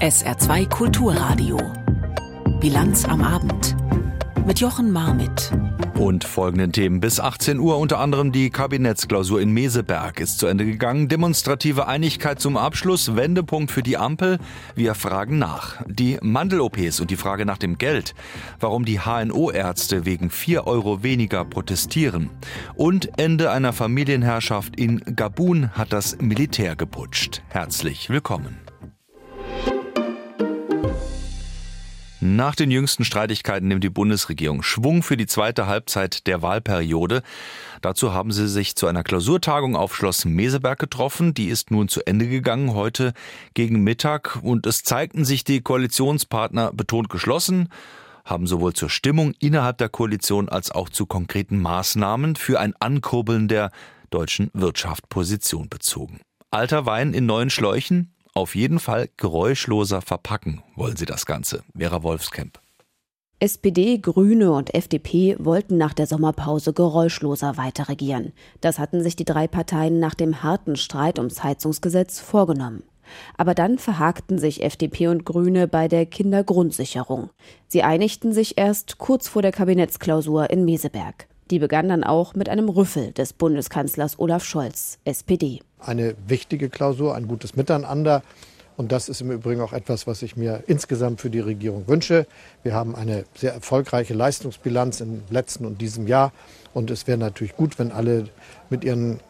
SR2 Kulturradio. Bilanz am Abend. Mit Jochen Marmit. Und folgenden Themen. Bis 18 Uhr unter anderem die Kabinettsklausur in Meseberg ist zu Ende gegangen. Demonstrative Einigkeit zum Abschluss. Wendepunkt für die Ampel. Wir fragen nach. Die Mandel-OPs und die Frage nach dem Geld. Warum die HNO-Ärzte wegen 4 Euro weniger protestieren. Und Ende einer Familienherrschaft in Gabun hat das Militär geputscht. Herzlich willkommen. Nach den jüngsten Streitigkeiten nimmt die Bundesregierung Schwung für die zweite Halbzeit der Wahlperiode. Dazu haben sie sich zu einer Klausurtagung auf Schloss Meseberg getroffen. Die ist nun zu Ende gegangen heute gegen Mittag und es zeigten sich die Koalitionspartner betont geschlossen haben sowohl zur Stimmung innerhalb der Koalition als auch zu konkreten Maßnahmen für ein Ankurbeln der deutschen Wirtschaft Position bezogen. Alter Wein in neuen Schläuchen, auf jeden Fall geräuschloser verpacken wollen sie das Ganze. Vera Wolfskamp. SPD, Grüne und FDP wollten nach der Sommerpause geräuschloser weiter regieren. Das hatten sich die drei Parteien nach dem harten Streit ums Heizungsgesetz vorgenommen. Aber dann verhakten sich FDP und Grüne bei der Kindergrundsicherung. Sie einigten sich erst kurz vor der Kabinettsklausur in Meseberg. Die begann dann auch mit einem Rüffel des Bundeskanzlers Olaf Scholz, SPD. Eine wichtige Klausur, ein gutes Miteinander. Und das ist im Übrigen auch etwas, was ich mir insgesamt für die Regierung wünsche. Wir haben eine sehr erfolgreiche Leistungsbilanz im letzten und diesem Jahr. Und es wäre natürlich gut, wenn alle mit ihren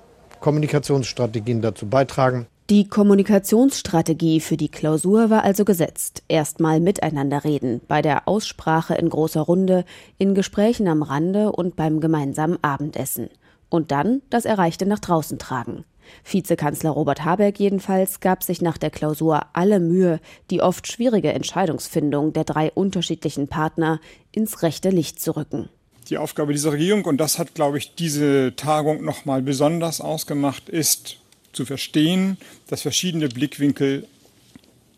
Kommunikationsstrategien dazu beitragen, die Kommunikationsstrategie für die Klausur war also gesetzt. Erstmal miteinander reden, bei der Aussprache in großer Runde, in Gesprächen am Rande und beim gemeinsamen Abendessen. Und dann das Erreichte nach draußen tragen. Vizekanzler Robert Habeck jedenfalls gab sich nach der Klausur alle Mühe, die oft schwierige Entscheidungsfindung der drei unterschiedlichen Partner ins rechte Licht zu rücken. Die Aufgabe dieser Regierung, und das hat, glaube ich, diese Tagung nochmal besonders ausgemacht, ist, zu verstehen, dass verschiedene Blickwinkel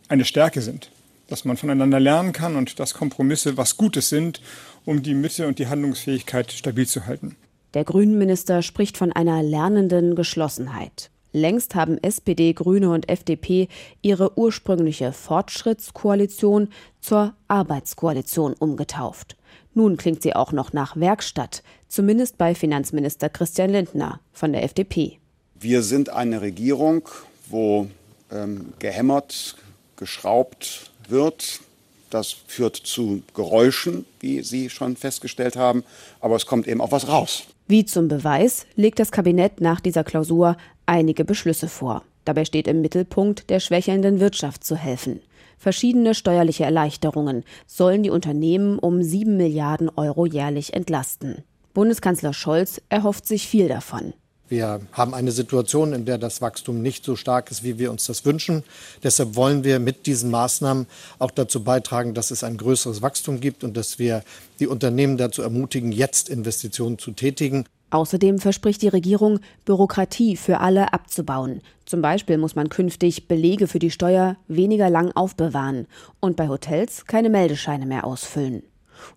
eine Stärke sind, dass man voneinander lernen kann und dass Kompromisse was Gutes sind, um die Mitte und die Handlungsfähigkeit stabil zu halten. Der Grünenminister spricht von einer lernenden Geschlossenheit. Längst haben SPD, Grüne und FDP ihre ursprüngliche Fortschrittskoalition zur Arbeitskoalition umgetauft. Nun klingt sie auch noch nach Werkstatt, zumindest bei Finanzminister Christian Lindner von der FDP. Wir sind eine Regierung, wo ähm, gehämmert, geschraubt wird. Das führt zu Geräuschen, wie Sie schon festgestellt haben, aber es kommt eben auch was raus. Wie zum Beweis legt das Kabinett nach dieser Klausur einige Beschlüsse vor. Dabei steht im Mittelpunkt, der schwächelnden Wirtschaft zu helfen. Verschiedene steuerliche Erleichterungen sollen die Unternehmen um sieben Milliarden Euro jährlich entlasten. Bundeskanzler Scholz erhofft sich viel davon. Wir haben eine Situation, in der das Wachstum nicht so stark ist, wie wir uns das wünschen. Deshalb wollen wir mit diesen Maßnahmen auch dazu beitragen, dass es ein größeres Wachstum gibt und dass wir die Unternehmen dazu ermutigen, jetzt Investitionen zu tätigen. Außerdem verspricht die Regierung, Bürokratie für alle abzubauen. Zum Beispiel muss man künftig Belege für die Steuer weniger lang aufbewahren und bei Hotels keine Meldescheine mehr ausfüllen.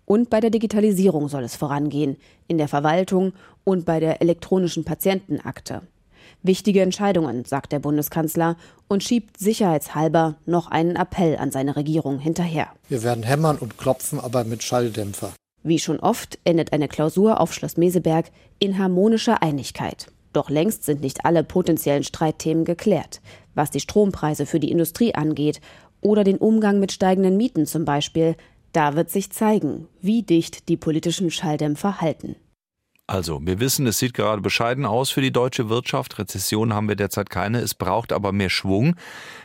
Und bei der Digitalisierung soll es vorangehen, in der Verwaltung und bei der elektronischen Patientenakte. Wichtige Entscheidungen, sagt der Bundeskanzler und schiebt sicherheitshalber noch einen Appell an seine Regierung hinterher. Wir werden hämmern und klopfen, aber mit Schalldämpfer. Wie schon oft endet eine Klausur auf Schloss Meseberg in harmonischer Einigkeit. Doch längst sind nicht alle potenziellen Streitthemen geklärt, was die Strompreise für die Industrie angeht oder den Umgang mit steigenden Mieten zum Beispiel, da wird sich zeigen, wie dicht die politischen Schalldämpfer halten. Also, wir wissen, es sieht gerade bescheiden aus für die deutsche Wirtschaft. Rezession haben wir derzeit keine. Es braucht aber mehr Schwung.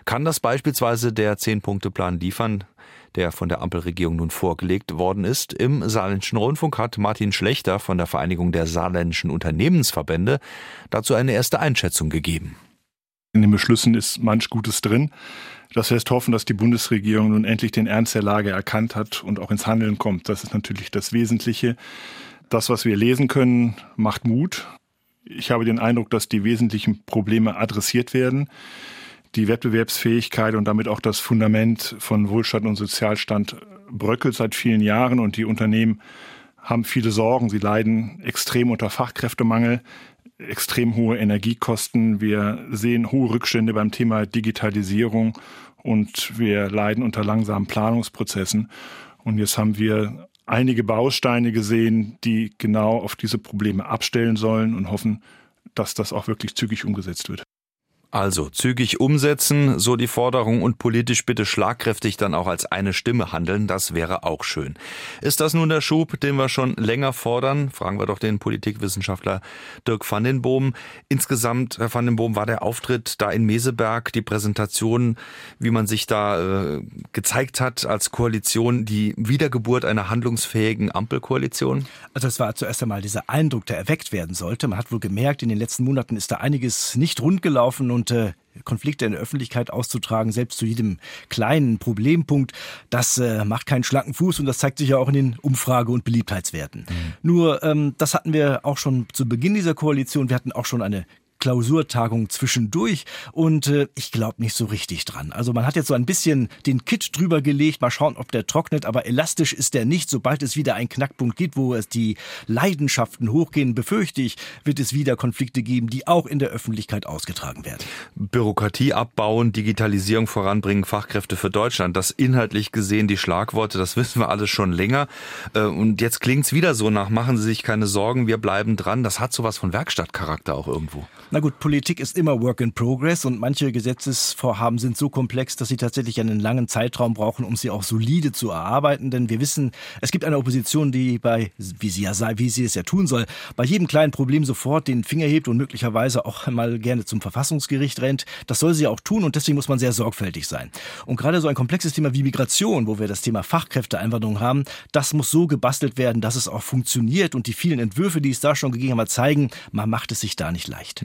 Kann das beispielsweise der Zehn-Punkte-Plan liefern, der von der Ampelregierung nun vorgelegt worden ist? Im Saarländischen Rundfunk hat Martin Schlechter von der Vereinigung der Saarländischen Unternehmensverbände dazu eine erste Einschätzung gegeben. In den Beschlüssen ist manch Gutes drin. Das lässt hoffen, dass die Bundesregierung nun endlich den Ernst der Lage erkannt hat und auch ins Handeln kommt. Das ist natürlich das Wesentliche. Das, was wir lesen können, macht Mut. Ich habe den Eindruck, dass die wesentlichen Probleme adressiert werden. Die Wettbewerbsfähigkeit und damit auch das Fundament von Wohlstand und Sozialstand bröckelt seit vielen Jahren und die Unternehmen haben viele Sorgen. Sie leiden extrem unter Fachkräftemangel. extrem hohe Energiekosten, wir sehen hohe Rückstände beim Thema Digitalisierung und wir leiden unter langsamen Planungsprozessen. Und jetzt haben wir einige Bausteine gesehen, die genau auf diese Probleme abstellen sollen und hoffen, dass das auch wirklich zügig umgesetzt wird. Also zügig umsetzen, so die Forderung und politisch bitte schlagkräftig dann auch als eine Stimme handeln, das wäre auch schön. Ist das nun der Schub, den wir schon länger fordern? Fragen wir doch den Politikwissenschaftler Dirk van den Boom. Insgesamt, Herr van den Boom, war der Auftritt da in Meseberg, die Präsentation, wie man sich da äh, gezeigt hat als Koalition, die Wiedergeburt einer handlungsfähigen Ampelkoalition? Also es war zuerst einmal dieser Eindruck, der erweckt werden sollte. Man hat wohl gemerkt, in den letzten Monaten ist da einiges nicht rund gelaufen und und Konflikte in der Öffentlichkeit auszutragen, selbst zu jedem kleinen Problempunkt, das äh, macht keinen schlanken Fuß und das zeigt sich ja auch in den Umfrage- und Beliebtheitswerten. Mhm. Nur, ähm, das hatten wir auch schon zu Beginn dieser Koalition. Wir hatten auch schon eine Klausurtagung zwischendurch und äh, ich glaube nicht so richtig dran. Also man hat jetzt so ein bisschen den Kit drüber gelegt, mal schauen, ob der trocknet, aber elastisch ist der nicht. Sobald es wieder einen Knackpunkt gibt, wo es die Leidenschaften hochgehen, befürchte ich, wird es wieder Konflikte geben, die auch in der Öffentlichkeit ausgetragen werden. Bürokratie abbauen, Digitalisierung voranbringen, Fachkräfte für Deutschland, das inhaltlich gesehen die Schlagworte, das wissen wir alles schon länger. Äh, und jetzt klingt es wieder so nach, machen Sie sich keine Sorgen, wir bleiben dran. Das hat sowas von Werkstattcharakter auch irgendwo. Na gut, Politik ist immer Work in Progress und manche Gesetzesvorhaben sind so komplex, dass sie tatsächlich einen langen Zeitraum brauchen, um sie auch solide zu erarbeiten. Denn wir wissen, es gibt eine Opposition, die bei, wie sie ja sei, wie sie es ja tun soll, bei jedem kleinen Problem sofort den Finger hebt und möglicherweise auch mal gerne zum Verfassungsgericht rennt. Das soll sie auch tun und deswegen muss man sehr sorgfältig sein. Und gerade so ein komplexes Thema wie Migration, wo wir das Thema Fachkräfteeinwanderung haben, das muss so gebastelt werden, dass es auch funktioniert und die vielen Entwürfe, die es da schon gegeben hat, zeigen, man macht es sich da nicht leicht.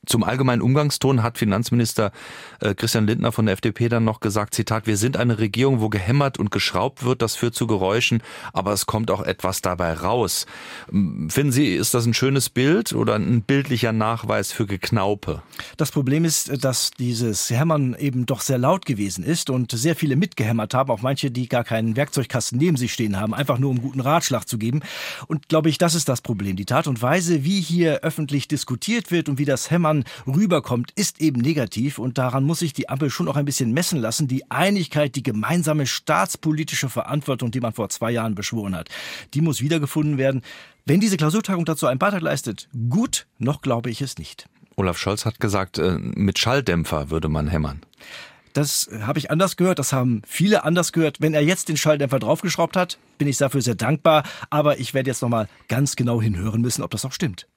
Zum allgemeinen Umgangston hat Finanzminister äh, Christian Lindner von der FDP dann noch gesagt, Zitat, wir sind eine Regierung, wo gehämmert und geschraubt wird, das führt zu Geräuschen, aber es kommt auch etwas dabei raus. Finden Sie, ist das ein schönes Bild oder ein bildlicher Nachweis für Geknaupe? Das Problem ist, dass dieses Hämmern eben doch sehr laut gewesen ist und sehr viele mitgehämmert haben, auch manche, die gar keinen Werkzeugkasten neben sich stehen haben, einfach nur um guten Ratschlag zu geben. Und glaube ich, das ist das Problem. Die Tat und Weise, wie hier öffentlich diskutiert wird und wie das Hämmern Jahren rüberkommt, ist eben negativ und daran muss sich die Ampel schon auch ein bisschen messen lassen. Die Einigkeit, die gemeinsame staatspolitische Verantwortung, die man vor zwei Jahren beschworen hat, die muss wiedergefunden werden. Wenn diese Klausurtagung dazu einen Beitrag leistet, gut, noch glaube ich es nicht. Olaf Scholz hat gesagt, äh, mit Schalldämpfer würde man hämmern. Das habe ich anders gehört, das haben viele anders gehört. Wenn er jetzt den Schalldämpfer draufgeschraubt hat, bin ich dafür sehr dankbar. Aber ich werde jetzt nochmal ganz genau hinhören müssen, ob das auch stimmt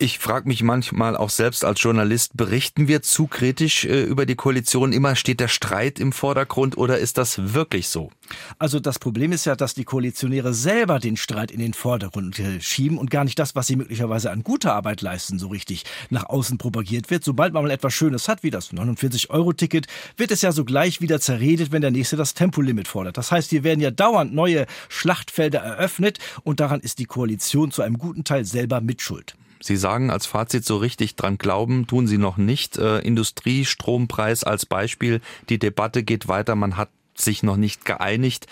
ich frage mich manchmal auch selbst als Journalist, berichten wir zu kritisch äh, über die Koalition? Immer steht der Streit im Vordergrund oder ist das wirklich so? Also das Problem ist ja, dass die Koalitionäre selber den Streit in den Vordergrund äh, schieben und gar nicht das, was sie möglicherweise an guter Arbeit leisten, so richtig nach außen propagiert wird. Sobald man mal etwas Schönes hat, wie das 49-Euro-Ticket, wird es ja sogleich wieder zerredet, wenn der Nächste das Tempolimit fordert. Das heißt, hier werden ja dauernd neue Schlachtfelder eröffnet und daran ist die Koalition zu einem guten Teil selber mitschuld. Sie sagen als Fazit so richtig dran glauben, tun Sie noch nicht. Äh, Industriestrompreis als Beispiel. Die Debatte geht weiter. Man hat sich noch nicht geeinigt.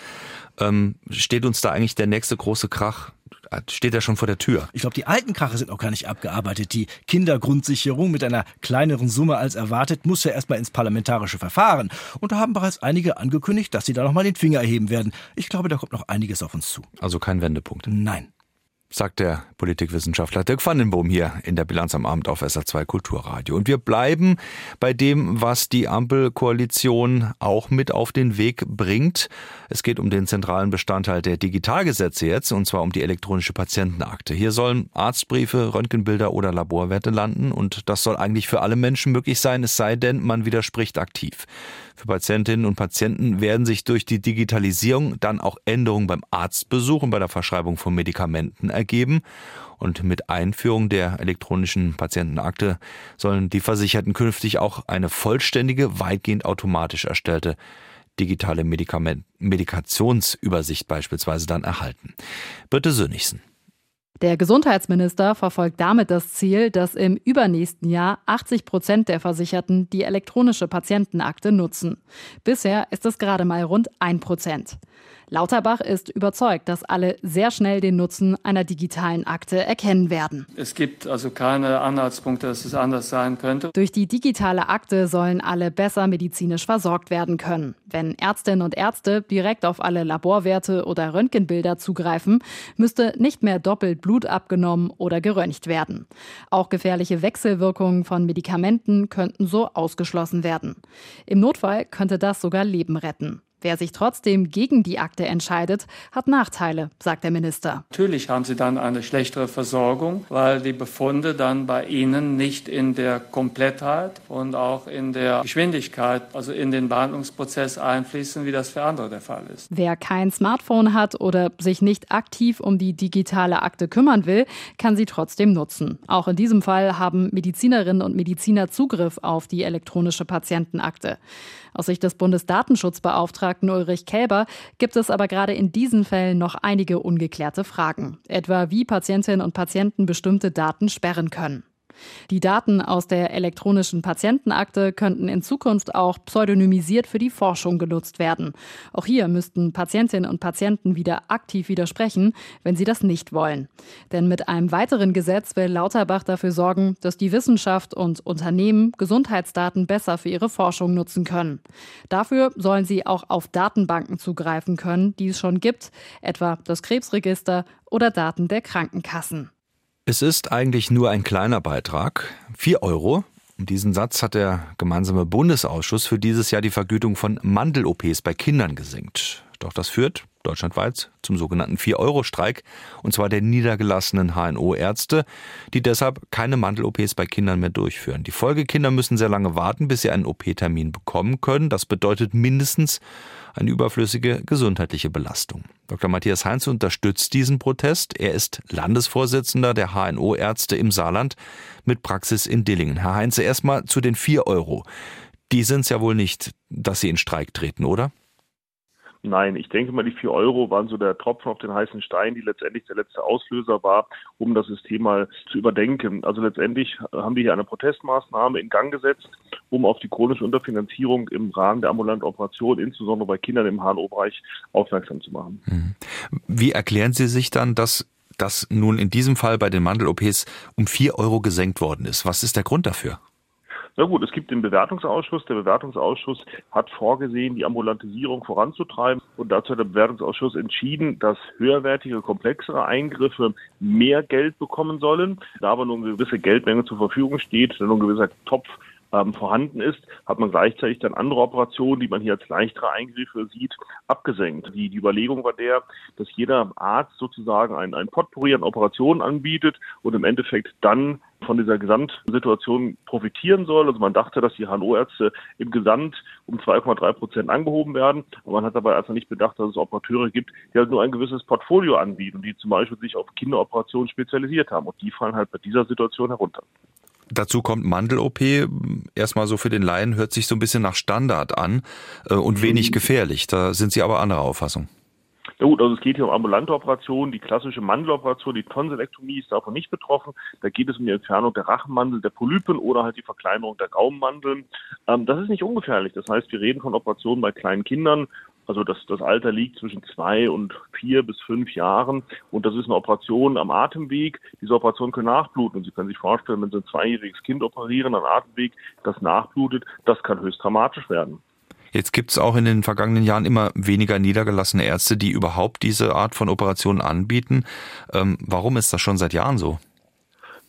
Ähm, steht uns da eigentlich der nächste große Krach? Steht er schon vor der Tür? Ich glaube, die alten Krache sind noch gar nicht abgearbeitet. Die Kindergrundsicherung mit einer kleineren Summe als erwartet muss ja erstmal ins parlamentarische Verfahren. Und da haben bereits einige angekündigt, dass sie da nochmal den Finger erheben werden. Ich glaube, da kommt noch einiges auf uns zu. Also kein Wendepunkt. Nein sagt der Politikwissenschaftler Dirk Vandenboom hier in der Bilanz am Abend auf SA2 Kulturradio. Und wir bleiben bei dem, was die Ampelkoalition auch mit auf den Weg bringt. Es geht um den zentralen Bestandteil der Digitalgesetze jetzt, und zwar um die elektronische Patientenakte. Hier sollen Arztbriefe, Röntgenbilder oder Laborwerte landen, und das soll eigentlich für alle Menschen möglich sein, es sei denn, man widerspricht aktiv. Für Patientinnen und Patienten werden sich durch die Digitalisierung dann auch Änderungen beim Arztbesuch und bei der Verschreibung von Medikamenten ergeben. Und mit Einführung der elektronischen Patientenakte sollen die Versicherten künftig auch eine vollständige, weitgehend automatisch erstellte digitale Medikament Medikationsübersicht beispielsweise dann erhalten. Birte Sönigsen. Der Gesundheitsminister verfolgt damit das Ziel, dass im übernächsten Jahr 80 Prozent der Versicherten die elektronische Patientenakte nutzen. Bisher ist es gerade mal rund ein Prozent. Lauterbach ist überzeugt, dass alle sehr schnell den Nutzen einer digitalen Akte erkennen werden. Es gibt also keine Anhaltspunkte, dass es anders sein könnte. Durch die digitale Akte sollen alle besser medizinisch versorgt werden können. Wenn Ärztinnen und Ärzte direkt auf alle Laborwerte oder Röntgenbilder zugreifen, müsste nicht mehr doppelt Blut abgenommen oder geröntgt werden. Auch gefährliche Wechselwirkungen von Medikamenten könnten so ausgeschlossen werden. Im Notfall könnte das sogar Leben retten. Wer sich trotzdem gegen die Akte entscheidet, hat Nachteile, sagt der Minister. Natürlich haben sie dann eine schlechtere Versorgung, weil die Befunde dann bei ihnen nicht in der Komplettheit und auch in der Geschwindigkeit, also in den Behandlungsprozess einfließen, wie das für andere der Fall ist. Wer kein Smartphone hat oder sich nicht aktiv um die digitale Akte kümmern will, kann sie trotzdem nutzen. Auch in diesem Fall haben Medizinerinnen und Mediziner Zugriff auf die elektronische Patientenakte. Aus Sicht des Bundesdatenschutzbeauftragten Ulrich Kälber gibt es aber gerade in diesen Fällen noch einige ungeklärte Fragen, etwa wie Patientinnen und Patienten bestimmte Daten sperren können. Die Daten aus der elektronischen Patientenakte könnten in Zukunft auch pseudonymisiert für die Forschung genutzt werden. Auch hier müssten Patientinnen und Patienten wieder aktiv widersprechen, wenn sie das nicht wollen. Denn mit einem weiteren Gesetz will Lauterbach dafür sorgen, dass die Wissenschaft und Unternehmen Gesundheitsdaten besser für ihre Forschung nutzen können. Dafür sollen sie auch auf Datenbanken zugreifen können, die es schon gibt, etwa das Krebsregister oder Daten der Krankenkassen. Es ist eigentlich nur ein kleiner Beitrag, 4 Euro. Um diesen Satz hat der gemeinsame Bundesausschuss für dieses Jahr die Vergütung von Mandel-OPs bei Kindern gesenkt. Doch das führt deutschlandweit zum sogenannten 4-Euro-Streik, und zwar der niedergelassenen HNO-Ärzte, die deshalb keine Mandel-OPs bei Kindern mehr durchführen. Die Folgekinder müssen sehr lange warten, bis sie einen OP-Termin bekommen können. Das bedeutet mindestens eine überflüssige gesundheitliche Belastung. Dr. Matthias Heinz unterstützt diesen Protest. Er ist Landesvorsitzender der HNO-Ärzte im Saarland mit Praxis in Dillingen. Herr Heinze, erstmal zu den 4 Euro. Die sind es ja wohl nicht, dass Sie in Streik treten, oder? Nein, ich denke mal, die vier Euro waren so der Tropfen auf den heißen Stein, die letztendlich der letzte Auslöser war, um das System mal zu überdenken. Also letztendlich haben wir hier eine Protestmaßnahme in Gang gesetzt, um auf die chronische Unterfinanzierung im Rahmen der ambulanten Operation, insbesondere bei Kindern im HNO-Bereich, aufmerksam zu machen. Mhm. Wie erklären Sie sich dann, dass das nun in diesem Fall bei den Mandel-OPs um vier Euro gesenkt worden ist? Was ist der Grund dafür? Na gut, es gibt den Bewertungsausschuss. Der Bewertungsausschuss hat vorgesehen, die Ambulantisierung voranzutreiben. Und dazu hat der Bewertungsausschuss entschieden, dass höherwertige, komplexere Eingriffe mehr Geld bekommen sollen. Da aber nur eine gewisse Geldmenge zur Verfügung steht, dann nur ein gewisser Topf ähm, vorhanden ist, hat man gleichzeitig dann andere Operationen, die man hier als leichtere Eingriffe sieht, abgesenkt. Die, die Überlegung war der, dass jeder Arzt sozusagen ein, ein Potpourri an Operationen anbietet und im Endeffekt dann von dieser Gesamtsituation profitieren soll. Also man dachte, dass die HNO-Ärzte im Gesamt um 2,3 Prozent angehoben werden. Aber man hat dabei einfach nicht bedacht, dass es Operateure gibt, die halt nur ein gewisses Portfolio anbieten, die zum Beispiel sich auf Kinderoperationen spezialisiert haben. Und die fallen halt bei dieser Situation herunter. Dazu kommt Mandel-OP. Erstmal so für den Laien hört sich so ein bisschen nach Standard an äh, und wenig gefährlich. Da sind Sie aber anderer Auffassung. Ja gut, also es geht hier um ambulante Operationen. Die klassische Mandeloperation, die Tonsilektomie ist davon nicht betroffen. Da geht es um die Entfernung der Rachenmandel, der Polypen oder halt die Verkleinerung der Gaumenmandeln. Ähm, das ist nicht ungefährlich. Das heißt, wir reden von Operationen bei kleinen Kindern. Also das, das Alter liegt zwischen zwei und vier bis fünf Jahren. Und das ist eine Operation am Atemweg. Diese Operationen können nachbluten. Und Sie können sich vorstellen, wenn Sie ein zweijähriges Kind operieren am Atemweg, das nachblutet, das kann höchst dramatisch werden. Jetzt gibt es auch in den vergangenen Jahren immer weniger niedergelassene Ärzte, die überhaupt diese Art von Operationen anbieten. Ähm, warum ist das schon seit Jahren so?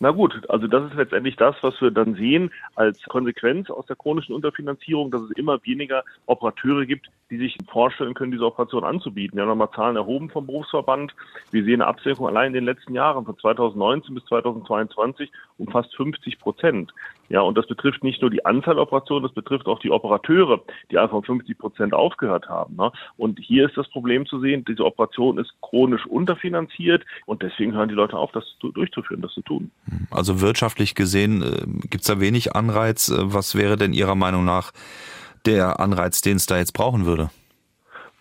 Na gut, also das ist letztendlich das, was wir dann sehen als Konsequenz aus der chronischen Unterfinanzierung, dass es immer weniger Operateure gibt, die sich vorstellen können, diese Operation anzubieten. Wir haben nochmal Zahlen erhoben vom Berufsverband. Wir sehen eine Absenkung allein in den letzten Jahren von 2019 bis 2022 um fast 50 Prozent. Ja, und das betrifft nicht nur die Anzahl Operationen, das betrifft auch die Operateure, die einfach um 50 Prozent aufgehört haben. Ne? Und hier ist das Problem zu sehen, diese Operation ist chronisch unterfinanziert und deswegen hören die Leute auf, das durchzuführen, das zu tun. Also wirtschaftlich gesehen äh, gibt es da wenig Anreiz. Äh, was wäre denn Ihrer Meinung nach der Anreiz, den es da jetzt brauchen würde?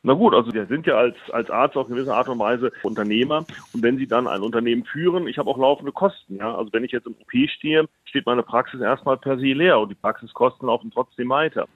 Na gut, also wir sind ja als, als Arzt auf gewisse Art und Weise Unternehmer. Und wenn Sie dann ein Unternehmen führen, ich habe auch laufende Kosten. Ja? Also wenn ich jetzt im OP stehe, steht meine Praxis erstmal per se leer und die Praxiskosten laufen trotzdem weiter.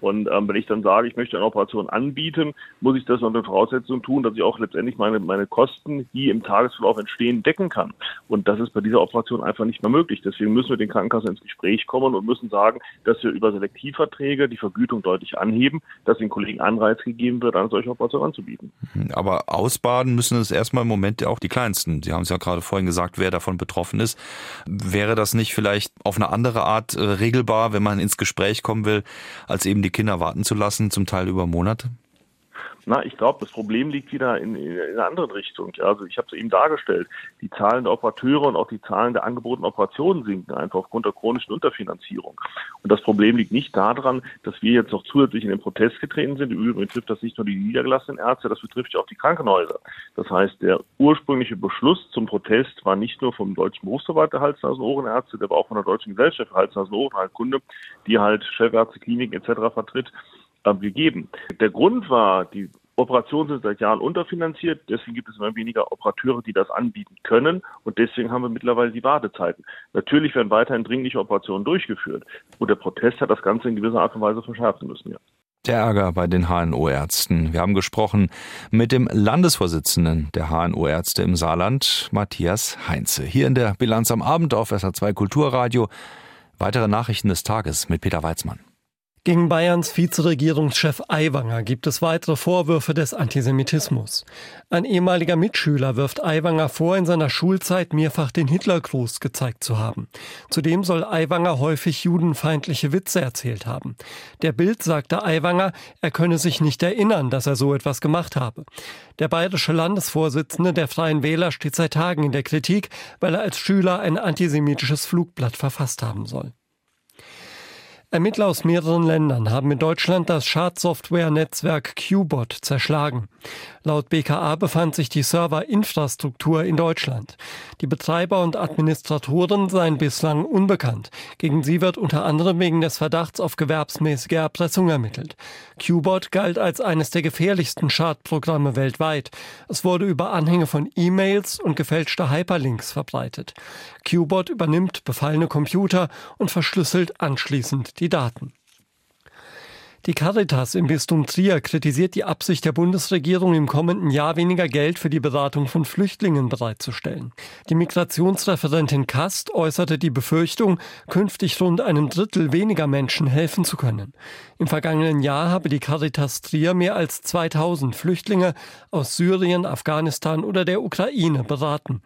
Und ähm, wenn ich dann sage, ich möchte eine Operation anbieten, muss ich das unter Voraussetzung tun, dass ich auch letztendlich meine, meine Kosten, die im Tagesverlauf entstehen, decken kann. Und das ist bei dieser Operation einfach nicht mehr möglich. Deswegen müssen wir den Krankenkassen ins Gespräch kommen und müssen sagen, dass wir über Selektivverträge die Vergütung deutlich anheben, dass den Kollegen Anreiz gegeben wird, eine solche Operation anzubieten. Aber ausbaden müssen es erstmal im Moment auch die Kleinsten. Sie haben es ja gerade vorhin gesagt, wer davon betroffen ist. Wäre das nicht vielleicht auf eine andere Art äh, regelbar, wenn man ins Gespräch kommen will, als eben die Kinder warten zu lassen, zum Teil über Monate? Na, ich glaube, das Problem liegt wieder in, in, in einer anderen Richtung. Ja, also ich habe es eben dargestellt. Die Zahlen der Operateure und auch die Zahlen der angebotenen Operationen sinken einfach aufgrund der chronischen Unterfinanzierung. Und das Problem liegt nicht daran, dass wir jetzt noch zusätzlich in den Protest getreten sind. Im Übrigen betrifft das nicht nur die niedergelassenen Ärzte, das betrifft ja auch die Krankenhäuser. Das heißt, der ursprüngliche Beschluss zum Protest war nicht nur vom Deutschen Berufsverband der Hals-, Nasen-, Ohrenärzte, der war auch von der Deutschen Gesellschaft für Hals-, Nasen-, Ohrenheilkunde, die halt Chefärzte, Kliniken etc. vertritt gegeben. Der Grund war, die Operationen sind seit Jahren unterfinanziert, deswegen gibt es immer weniger Operateure, die das anbieten können und deswegen haben wir mittlerweile die Wartezeiten. Natürlich werden weiterhin dringliche Operationen durchgeführt und der Protest hat das Ganze in gewisser Art und Weise verschärfen müssen, ja. Der Ärger bei den HNO-Ärzten. Wir haben gesprochen mit dem Landesvorsitzenden der HNO-Ärzte im Saarland, Matthias Heinze. Hier in der Bilanz am Abend auf SA2 Kulturradio. Weitere Nachrichten des Tages mit Peter Weizmann. Gegen Bayerns Vizeregierungschef Aiwanger gibt es weitere Vorwürfe des Antisemitismus. Ein ehemaliger Mitschüler wirft Aiwanger vor, in seiner Schulzeit mehrfach den Hitlergruß gezeigt zu haben. Zudem soll Aiwanger häufig judenfeindliche Witze erzählt haben. Der Bild sagte Aiwanger, er könne sich nicht erinnern, dass er so etwas gemacht habe. Der bayerische Landesvorsitzende der Freien Wähler steht seit Tagen in der Kritik, weil er als Schüler ein antisemitisches Flugblatt verfasst haben soll. Ermittler aus mehreren Ländern haben in Deutschland das Schadsoftware-Netzwerk Qbot zerschlagen. Laut BKA befand sich die Serverinfrastruktur in Deutschland. Die Betreiber und Administratoren seien bislang unbekannt. Gegen sie wird unter anderem wegen des Verdachts auf gewerbsmäßige Erpressung ermittelt. Qbot galt als eines der gefährlichsten Schadprogramme weltweit. Es wurde über Anhänge von E-Mails und gefälschte Hyperlinks verbreitet. Qbot übernimmt befallene Computer und verschlüsselt anschließend die Daten. Die Caritas im Bistum Trier kritisiert die Absicht der Bundesregierung, im kommenden Jahr weniger Geld für die Beratung von Flüchtlingen bereitzustellen. Die Migrationsreferentin Kast äußerte die Befürchtung, künftig rund einem Drittel weniger Menschen helfen zu können. Im vergangenen Jahr habe die Caritas Trier mehr als 2000 Flüchtlinge aus Syrien, Afghanistan oder der Ukraine beraten.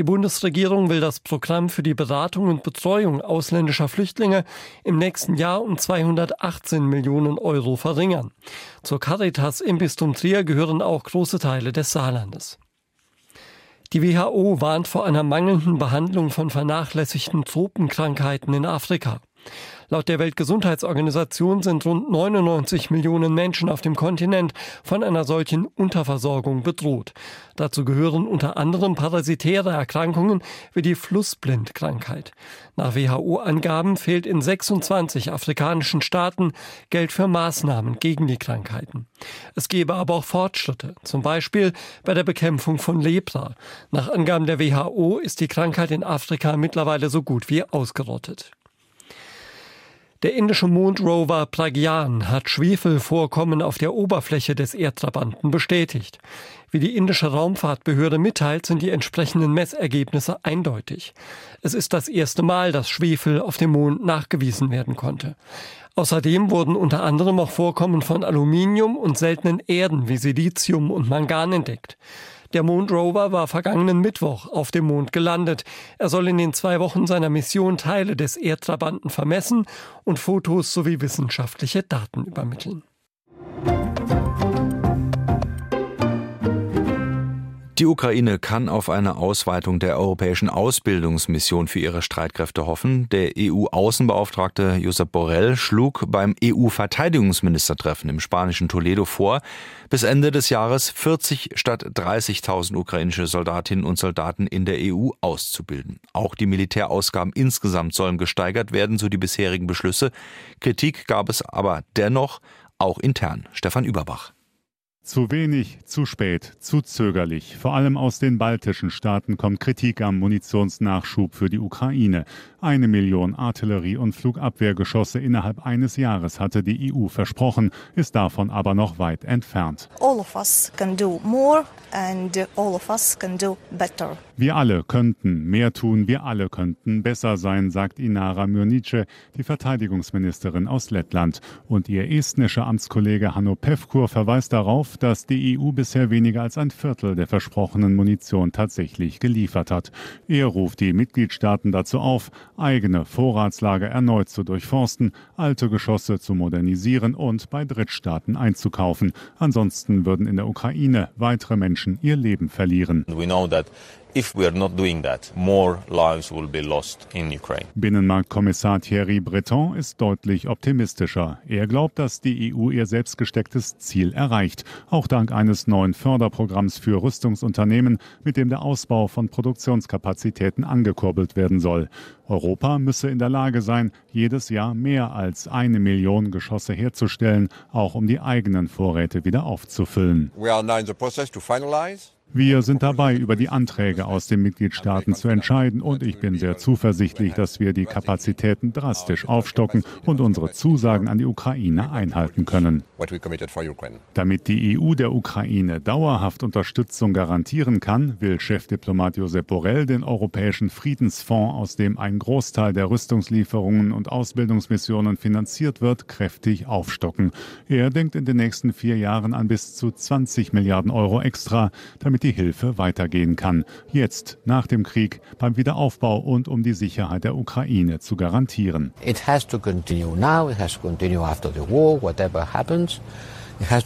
Die Bundesregierung will das Programm für die Beratung und Betreuung ausländischer Flüchtlinge im nächsten Jahr um 218 Millionen Euro verringern. Zur Caritas im Bistum Trier gehören auch große Teile des Saarlandes. Die WHO warnt vor einer mangelnden Behandlung von vernachlässigten Tropenkrankheiten in Afrika. Laut der Weltgesundheitsorganisation sind rund 99 Millionen Menschen auf dem Kontinent von einer solchen Unterversorgung bedroht. Dazu gehören unter anderem parasitäre Erkrankungen wie die Flussblindkrankheit. Nach WHO-Angaben fehlt in 26 afrikanischen Staaten Geld für Maßnahmen gegen die Krankheiten. Es gebe aber auch Fortschritte, zum Beispiel bei der Bekämpfung von Lepra. Nach Angaben der WHO ist die Krankheit in Afrika mittlerweile so gut wie ausgerottet. Der indische Mondrover Pragyan hat Schwefelvorkommen auf der Oberfläche des Erdtrabanten bestätigt. Wie die indische Raumfahrtbehörde mitteilt, sind die entsprechenden Messergebnisse eindeutig. Es ist das erste Mal, dass Schwefel auf dem Mond nachgewiesen werden konnte. Außerdem wurden unter anderem auch Vorkommen von Aluminium und seltenen Erden wie Silizium und Mangan entdeckt. Der Mondrover war vergangenen Mittwoch auf dem Mond gelandet. Er soll in den zwei Wochen seiner Mission Teile des Erdtrabanten vermessen und Fotos sowie wissenschaftliche Daten übermitteln. Die Ukraine kann auf eine Ausweitung der europäischen Ausbildungsmission für ihre Streitkräfte hoffen. Der EU-Außenbeauftragte Josep Borrell schlug beim EU-Verteidigungsministertreffen im spanischen Toledo vor, bis Ende des Jahres 40 statt 30.000 ukrainische Soldatinnen und Soldaten in der EU auszubilden. Auch die Militärausgaben insgesamt sollen gesteigert werden, so die bisherigen Beschlüsse. Kritik gab es aber dennoch auch intern. Stefan Überbach. Zu wenig, zu spät, zu zögerlich. Vor allem aus den baltischen Staaten kommt Kritik am Munitionsnachschub für die Ukraine. Eine Million Artillerie- und Flugabwehrgeschosse innerhalb eines Jahres hatte die EU versprochen, ist davon aber noch weit entfernt. Wir alle könnten mehr tun, wir alle könnten besser sein, sagt Inara Myrnice, die Verteidigungsministerin aus Lettland. Und ihr estnischer Amtskollege Hanno Pevkur verweist darauf, dass die EU bisher weniger als ein Viertel der versprochenen Munition tatsächlich geliefert hat. Er ruft die Mitgliedstaaten dazu auf, eigene Vorratslager erneut zu durchforsten, alte Geschosse zu modernisieren und bei Drittstaaten einzukaufen. Ansonsten würden in der Ukraine weitere Menschen ihr Leben verlieren. If we are not doing that, more lives will be lost in Ukraine. Binnenmarktkommissar Thierry Breton ist deutlich optimistischer. Er glaubt, dass die EU ihr selbst gestecktes Ziel erreicht, auch dank eines neuen Förderprogramms für Rüstungsunternehmen, mit dem der Ausbau von Produktionskapazitäten angekurbelt werden soll. Europa müsse in der Lage sein, jedes Jahr mehr als eine Million Geschosse herzustellen, auch um die eigenen Vorräte wieder aufzufüllen. We are now in the process to finalize wir sind dabei, über die Anträge aus den Mitgliedstaaten zu entscheiden und ich bin sehr zuversichtlich, dass wir die Kapazitäten drastisch aufstocken und unsere Zusagen an die Ukraine einhalten können. Damit die EU der Ukraine dauerhaft Unterstützung garantieren kann, will Chefdiplomat Josep Borrell den Europäischen Friedensfonds, aus dem ein Großteil der Rüstungslieferungen und Ausbildungsmissionen finanziert wird, kräftig aufstocken. Er denkt in den nächsten vier Jahren an bis zu 20 Milliarden Euro extra, damit damit die Hilfe weitergehen kann. Jetzt, nach dem Krieg, beim Wiederaufbau und um die Sicherheit der Ukraine zu garantieren. It has to continue now, it has to continue after the war, whatever happens. Uh.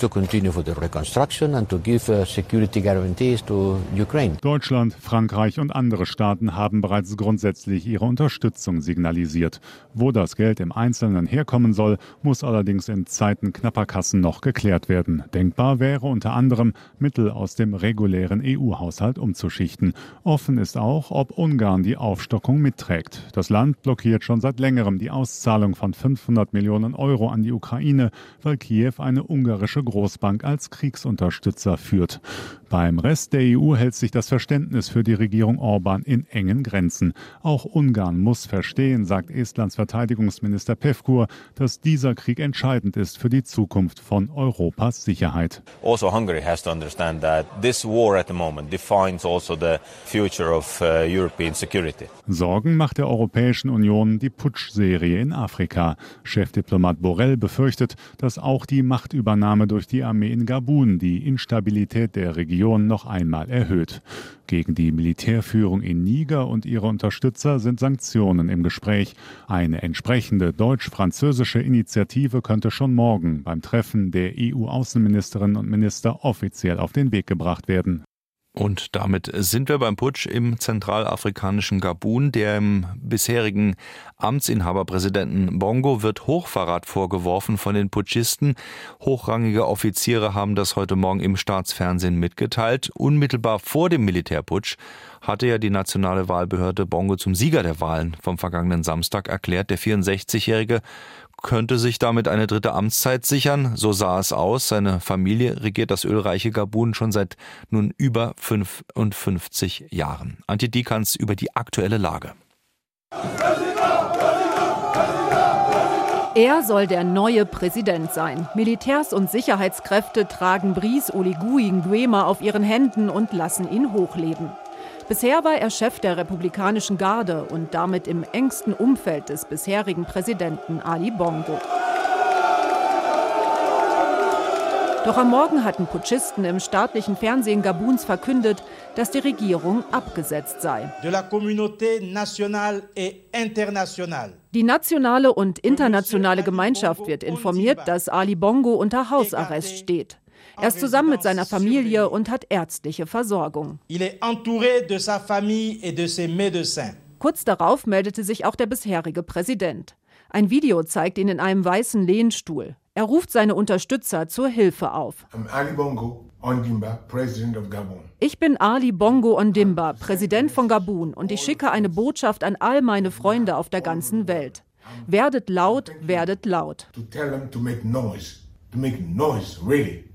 Deutschland, Frankreich und andere Staaten haben bereits grundsätzlich ihre Unterstützung signalisiert. Wo das Geld im Einzelnen herkommen soll, muss allerdings in Zeiten knapper Kassen noch geklärt werden. Denkbar wäre unter anderem, Mittel aus dem regulären EU-Haushalt umzuschichten. Offen ist auch, ob Ungarn die Aufstockung mitträgt. Das Land blockiert schon seit längerem die Auszahlung von 500 Millionen Euro an die Ukraine, weil Kiew eine ungarische ungarische Großbank als Kriegsunterstützer führt. Beim Rest der EU hält sich das Verständnis für die Regierung Orban in engen Grenzen. Auch Ungarn muss verstehen, sagt Estlands Verteidigungsminister Pevkur, dass dieser Krieg entscheidend ist für die Zukunft von Europas Sicherheit. Also Hungary has to understand that this war at the moment defines also the future of uh, European security. Sorgen macht der Europäischen Union die Putschserie in Afrika. Chefdiplomat Borrell befürchtet, dass auch die Machtübernahme Machtübernahme durch die Armee in Gabun die Instabilität der Region noch einmal erhöht. Gegen die Militärführung in Niger und ihre Unterstützer sind Sanktionen im Gespräch. Eine entsprechende deutsch-französische Initiative könnte schon morgen beim Treffen der EU-Außenministerinnen und Minister offiziell auf den Weg gebracht werden. Und damit sind wir beim Putsch im zentralafrikanischen Gabun. Dem bisherigen Amtsinhaberpräsidenten Bongo wird Hochverrat vorgeworfen von den Putschisten. Hochrangige Offiziere haben das heute Morgen im Staatsfernsehen mitgeteilt. Unmittelbar vor dem Militärputsch hatte ja die nationale Wahlbehörde Bongo zum Sieger der Wahlen vom vergangenen Samstag erklärt. Der 64-Jährige könnte sich damit eine dritte Amtszeit sichern. So sah es aus. Seine Familie regiert das ölreiche Gabun schon seit nun über 55 Jahren. Antje Dikans über die aktuelle Lage. Er soll der neue Präsident sein. Militärs und Sicherheitskräfte tragen Brice Oligui Nguema auf ihren Händen und lassen ihn hochleben. Bisher war er Chef der Republikanischen Garde und damit im engsten Umfeld des bisherigen Präsidenten Ali Bongo. Doch am Morgen hatten Putschisten im staatlichen Fernsehen Gabuns verkündet, dass die Regierung abgesetzt sei. Die nationale und internationale Gemeinschaft wird informiert, dass Ali Bongo unter Hausarrest steht. Er ist zusammen mit seiner Familie und hat ärztliche Versorgung. Kurz darauf meldete sich auch der bisherige Präsident. Ein Video zeigt ihn in einem weißen Lehnstuhl. Er ruft seine Unterstützer zur Hilfe auf. Ich bin Ali Bongo Ondimba, Präsident von Gabun, und ich schicke eine Botschaft an all meine Freunde auf der ganzen Welt. Werdet laut, werdet laut.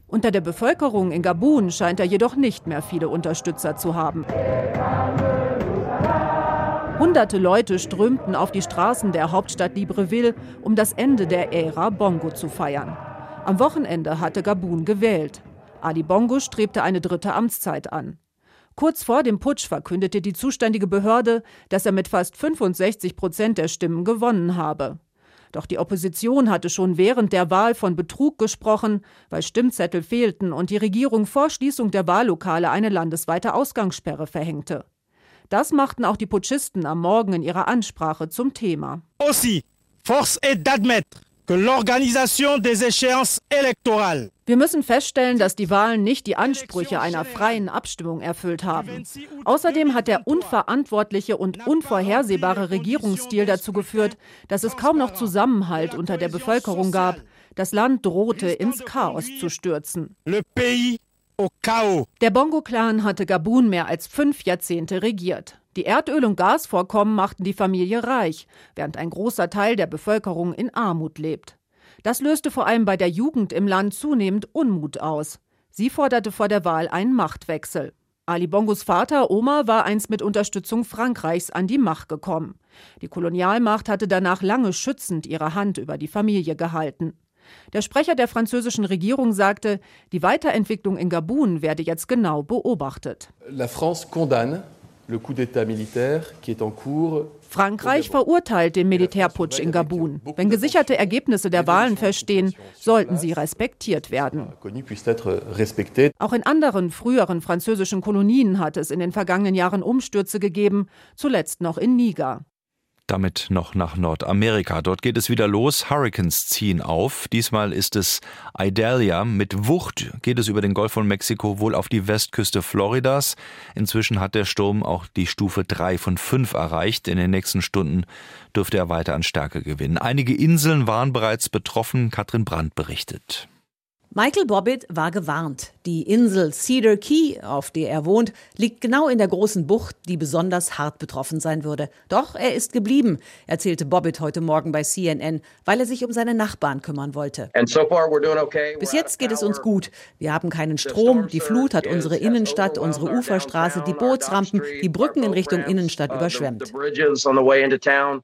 Unter der Bevölkerung in Gabun scheint er jedoch nicht mehr viele Unterstützer zu haben. Hunderte Leute strömten auf die Straßen der Hauptstadt Libreville, um das Ende der Ära Bongo zu feiern. Am Wochenende hatte Gabun gewählt. Ali Bongo strebte eine dritte Amtszeit an. Kurz vor dem Putsch verkündete die zuständige Behörde, dass er mit fast 65 Prozent der Stimmen gewonnen habe. Doch die Opposition hatte schon während der Wahl von Betrug gesprochen, weil Stimmzettel fehlten und die Regierung vor Schließung der Wahllokale eine landesweite Ausgangssperre verhängte. Das machten auch die Putschisten am Morgen in ihrer Ansprache zum Thema. Aussi, force est d'admettre wir müssen feststellen, dass die Wahlen nicht die Ansprüche einer freien Abstimmung erfüllt haben. Außerdem hat der unverantwortliche und unvorhersehbare Regierungsstil dazu geführt, dass es kaum noch Zusammenhalt unter der Bevölkerung gab. Das Land drohte ins Chaos zu stürzen. Der Bongo-Clan hatte Gabun mehr als fünf Jahrzehnte regiert. Die Erdöl- und Gasvorkommen machten die Familie reich, während ein großer Teil der Bevölkerung in Armut lebt. Das löste vor allem bei der Jugend im Land zunehmend Unmut aus. Sie forderte vor der Wahl einen Machtwechsel. Ali Bongos Vater Omar war einst mit Unterstützung Frankreichs an die Macht gekommen. Die Kolonialmacht hatte danach lange schützend ihre Hand über die Familie gehalten. Der Sprecher der französischen Regierung sagte, die Weiterentwicklung in Gabun werde jetzt genau beobachtet. La France condamne Frankreich verurteilt den Militärputsch in Gabun. Wenn gesicherte Ergebnisse der Wahlen feststehen, sollten sie respektiert werden. Auch in anderen früheren französischen Kolonien hat es in den vergangenen Jahren Umstürze gegeben, zuletzt noch in Niger. Damit noch nach Nordamerika. Dort geht es wieder los. Hurricanes ziehen auf. Diesmal ist es Idalia. Mit Wucht geht es über den Golf von Mexiko wohl auf die Westküste Floridas. Inzwischen hat der Sturm auch die Stufe 3 von 5 erreicht. In den nächsten Stunden dürfte er weiter an Stärke gewinnen. Einige Inseln waren bereits betroffen. Katrin Brandt berichtet. Michael Bobbitt war gewarnt. Die Insel Cedar Key, auf der er wohnt, liegt genau in der großen Bucht, die besonders hart betroffen sein würde. Doch er ist geblieben, erzählte Bobbitt heute Morgen bei CNN, weil er sich um seine Nachbarn kümmern wollte. Bis jetzt geht es uns gut. Wir haben keinen Strom, die Flut hat unsere Innenstadt, unsere Uferstraße, die Bootsrampen, die Brücken in Richtung Innenstadt uh, überschwemmt.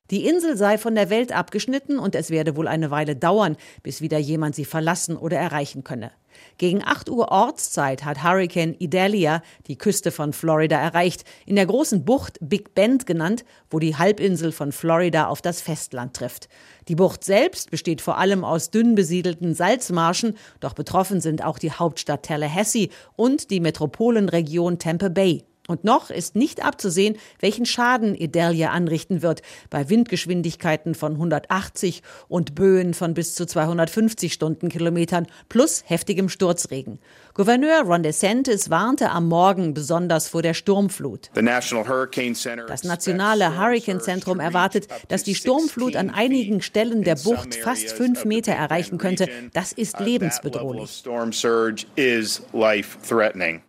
Die Insel sei von der Welt abgeschnitten und es werde wohl eine Weile dauern, bis wieder jemand sie verlassen oder erreichen erreichen könne. Gegen 8 Uhr Ortszeit hat Hurricane Idalia die Küste von Florida erreicht, in der großen Bucht Big Bend genannt, wo die Halbinsel von Florida auf das Festland trifft. Die Bucht selbst besteht vor allem aus dünn besiedelten Salzmarschen, doch betroffen sind auch die Hauptstadt Tallahassee und die Metropolenregion Tampa Bay. Und noch ist nicht abzusehen, welchen Schaden Idalia anrichten wird bei Windgeschwindigkeiten von 180 und Böen von bis zu 250 Stundenkilometern plus heftigem Sturzregen. Gouverneur Ron DeSantis warnte am Morgen besonders vor der Sturmflut. Das nationale Hurricane-Zentrum erwartet, dass die Sturmflut an einigen Stellen der Bucht fast fünf Meter erreichen könnte. Das ist lebensbedrohlich.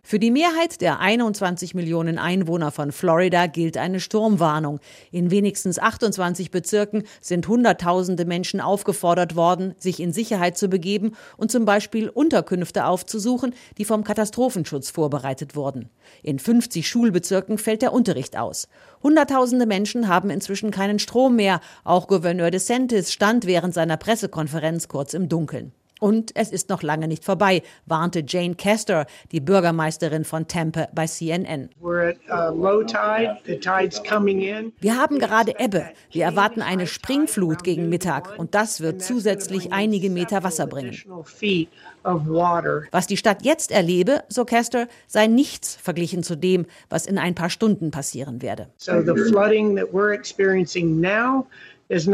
Für die Mehrheit der 21 Millionen Einwohner von Florida gilt eine Sturmwarnung. In wenigstens 28 Bezirken sind Hunderttausende Menschen aufgefordert worden, sich in Sicherheit zu begeben und zum Beispiel Unterkünfte aufzusuchen, die vom Katastrophenschutz vorbereitet wurden. In 50 Schulbezirken fällt der Unterricht aus. Hunderttausende Menschen haben inzwischen keinen Strom mehr. Auch Gouverneur DeSantis stand während seiner Pressekonferenz kurz im Dunkeln. Und es ist noch lange nicht vorbei, warnte Jane Castor, die Bürgermeisterin von Tampa bei CNN. Uh, Wir haben gerade Ebbe. Wir erwarten eine Springflut gegen Mittag und das wird zusätzlich einige Meter Wasser bringen. Was die Stadt jetzt erlebe, so Castor, sei nichts verglichen zu dem, was in ein paar Stunden passieren werde. So the flooding that we're experiencing now in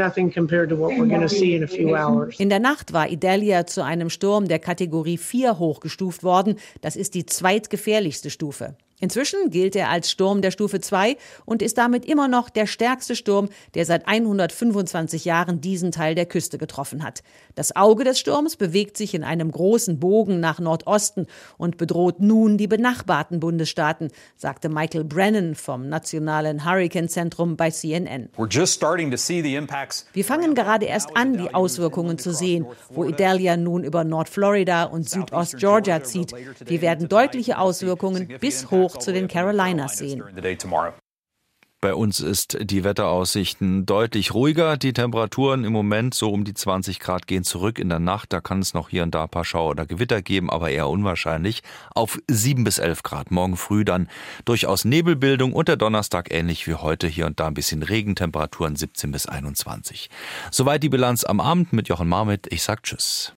der Nacht war Idalia zu einem Sturm der Kategorie 4 hochgestuft worden. Das ist die zweitgefährlichste Stufe. Inzwischen gilt er als Sturm der Stufe 2 und ist damit immer noch der stärkste Sturm, der seit 125 Jahren diesen Teil der Küste getroffen hat. Das Auge des Sturms bewegt sich in einem großen Bogen nach Nordosten und bedroht nun die benachbarten Bundesstaaten, sagte Michael Brennan vom Nationalen Hurricane Zentrum bei CNN. Wir fangen gerade erst an, die Auswirkungen zu sehen, wo Idalia nun über Nordflorida und Südost-Georgia zieht. Wir werden deutliche Auswirkungen bis hoch hoch zu den Carolinas sehen. Bei uns ist die Wetteraussichten deutlich ruhiger. Die Temperaturen im Moment so um die 20 Grad gehen zurück in der Nacht. Da kann es noch hier und da ein paar Schauer oder Gewitter geben, aber eher unwahrscheinlich. Auf 7 bis 11 Grad. Morgen früh dann durchaus Nebelbildung und der Donnerstag ähnlich wie heute. Hier und da ein bisschen Regentemperaturen 17 bis 21. Soweit die Bilanz am Abend mit Jochen Marmit. Ich sag Tschüss.